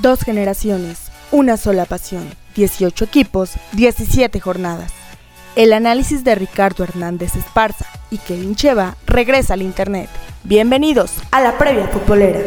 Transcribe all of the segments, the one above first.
Dos generaciones, una sola pasión, 18 equipos, 17 jornadas. El análisis de Ricardo Hernández Esparza y Kevin Cheva regresa al Internet. Bienvenidos a la previa futbolera.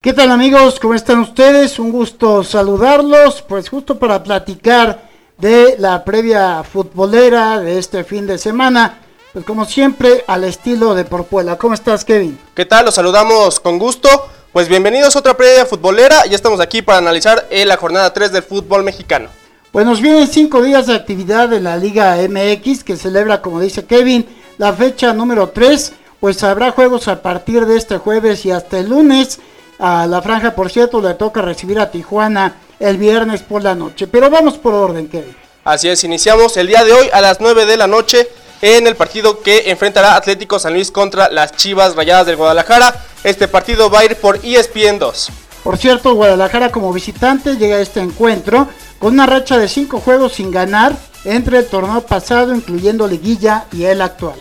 ¿Qué tal amigos? ¿Cómo están ustedes? Un gusto saludarlos, pues justo para platicar de la previa futbolera de este fin de semana. Pues como siempre, al estilo de Porpuela. ¿Cómo estás, Kevin? ¿Qué tal? Los saludamos con gusto. Pues bienvenidos a otra previa futbolera. Ya estamos aquí para analizar eh, la jornada 3 del fútbol mexicano. Pues nos vienen cinco días de actividad de la Liga MX que celebra, como dice Kevin, la fecha número 3. Pues habrá juegos a partir de este jueves y hasta el lunes. A la franja, por cierto, le toca recibir a Tijuana el viernes por la noche. Pero vamos por orden, Kevin. Así es, iniciamos el día de hoy a las 9 de la noche en el partido que enfrentará Atlético San Luis contra las Chivas Rayadas del Guadalajara. Este partido va a ir por ESPN 2. Por cierto, Guadalajara como visitante llega a este encuentro con una racha de cinco juegos sin ganar entre el torneo pasado, incluyendo liguilla y el actual.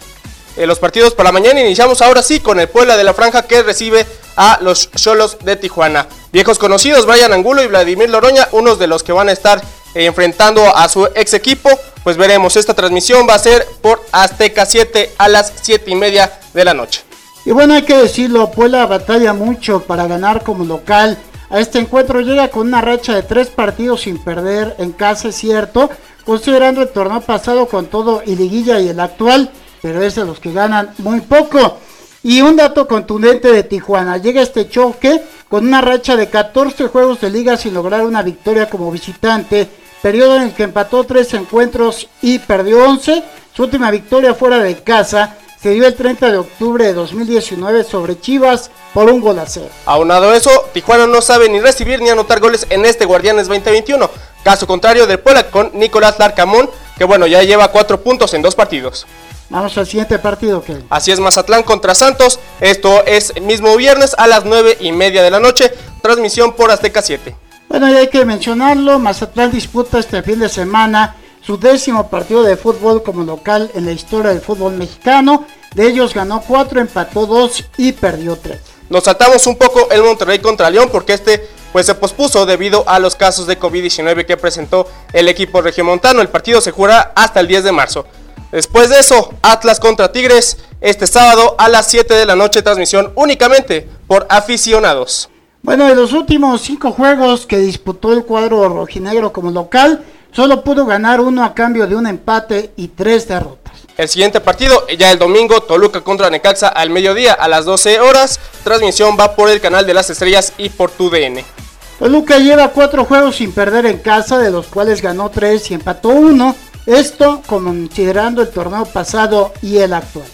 En los partidos para mañana iniciamos ahora sí con el Puebla de la Franja que recibe a los Cholos de Tijuana. Viejos conocidos, Brian Angulo y Vladimir Loroña, unos de los que van a estar enfrentando a su ex equipo. Pues veremos, esta transmisión va a ser por Azteca 7 a las 7 y media de la noche. Y bueno, hay que decirlo, Puebla batalla mucho para ganar como local. A este encuentro llega con una racha de tres partidos sin perder en casa, cierto, considerando el torneo pasado con todo y liguilla y el actual, pero es de los que ganan muy poco. Y un dato contundente de Tijuana, llega este choque con una racha de 14 juegos de liga sin lograr una victoria como visitante periodo en el que empató tres encuentros y perdió 11. Su última victoria fuera de casa se dio el 30 de octubre de 2019 sobre Chivas por un gol a cero. Aunado a eso, Tijuana no sabe ni recibir ni anotar goles en este Guardianes 2021. Caso contrario del Puebla con Nicolás Larcamón, que bueno, ya lleva cuatro puntos en dos partidos. Vamos al siguiente partido, que Así es, Mazatlán contra Santos. Esto es el mismo viernes a las 9 y media de la noche. Transmisión por Azteca 7. Bueno, y hay que mencionarlo, Mazatlán disputa este fin de semana su décimo partido de fútbol como local en la historia del fútbol mexicano. De ellos ganó 4, empató 2 y perdió 3. Nos saltamos un poco el Monterrey contra León porque este pues se pospuso debido a los casos de COVID-19 que presentó el equipo regiomontano. El partido se jugará hasta el 10 de marzo. Después de eso, Atlas contra Tigres este sábado a las 7 de la noche, transmisión únicamente por aficionados. Bueno, de los últimos cinco juegos que disputó el cuadro rojinegro como local, solo pudo ganar uno a cambio de un empate y tres derrotas. El siguiente partido, ya el domingo, Toluca contra Necaxa al mediodía a las 12 horas. Transmisión va por el canal de las estrellas y por tu DN. Toluca lleva cuatro juegos sin perder en casa, de los cuales ganó tres y empató uno. Esto considerando el torneo pasado y el actual.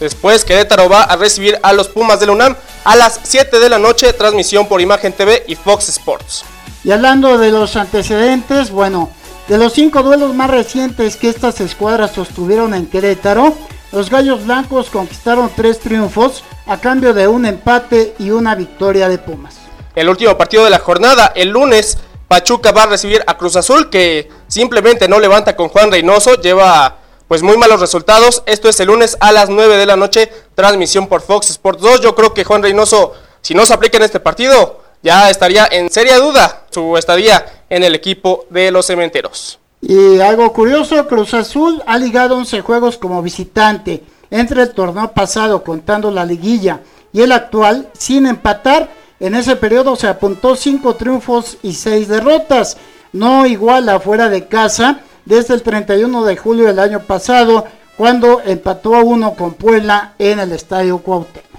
Después Querétaro va a recibir a los Pumas del UNAM a las 7 de la noche, transmisión por Imagen TV y Fox Sports. Y hablando de los antecedentes, bueno, de los cinco duelos más recientes que estas escuadras sostuvieron en Querétaro, los Gallos Blancos conquistaron tres triunfos a cambio de un empate y una victoria de Pumas. El último partido de la jornada, el lunes, Pachuca va a recibir a Cruz Azul, que simplemente no levanta con Juan Reynoso, lleva pues muy malos resultados. Esto es el lunes a las 9 de la noche, transmisión por Fox Sports 2. Yo creo que Juan Reynoso, si no se aplica en este partido, ya estaría en seria duda su estadía en el equipo de los cementeros. Y algo curioso, Cruz Azul ha ligado 11 juegos como visitante entre el torneo pasado contando la liguilla y el actual sin empatar. En ese periodo se apuntó 5 triunfos y 6 derrotas. No igual afuera de casa desde el 31 de julio del año pasado, cuando empató a uno con Puebla en el Estadio Cuauhtémoc.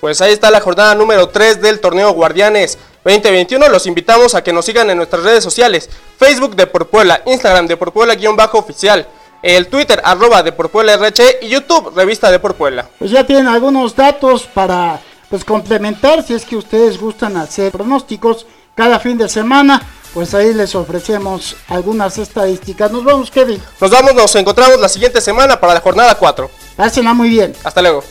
Pues ahí está la jornada número 3 del torneo Guardianes 2021. Los invitamos a que nos sigan en nuestras redes sociales, Facebook de Por Puebla, Instagram de Por Puebla-oficial, el Twitter arroba de Por Puebla RH y YouTube Revista de Por Puebla. Pues ya tienen algunos datos para pues complementar si es que ustedes gustan hacer pronósticos cada fin de semana pues ahí les ofrecemos algunas estadísticas. Nos vamos, Kevin. Nos vamos, nos encontramos la siguiente semana para la jornada 4. Pásenla muy bien. Hasta luego.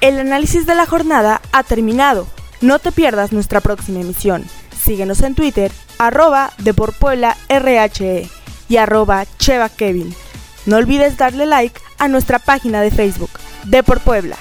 El análisis de la jornada ha terminado. No te pierdas nuestra próxima emisión. Síguenos en Twitter, arroba de por Puebla RHE y arroba Cheva Kevin. No olvides darle like a nuestra página de Facebook, De por Puebla.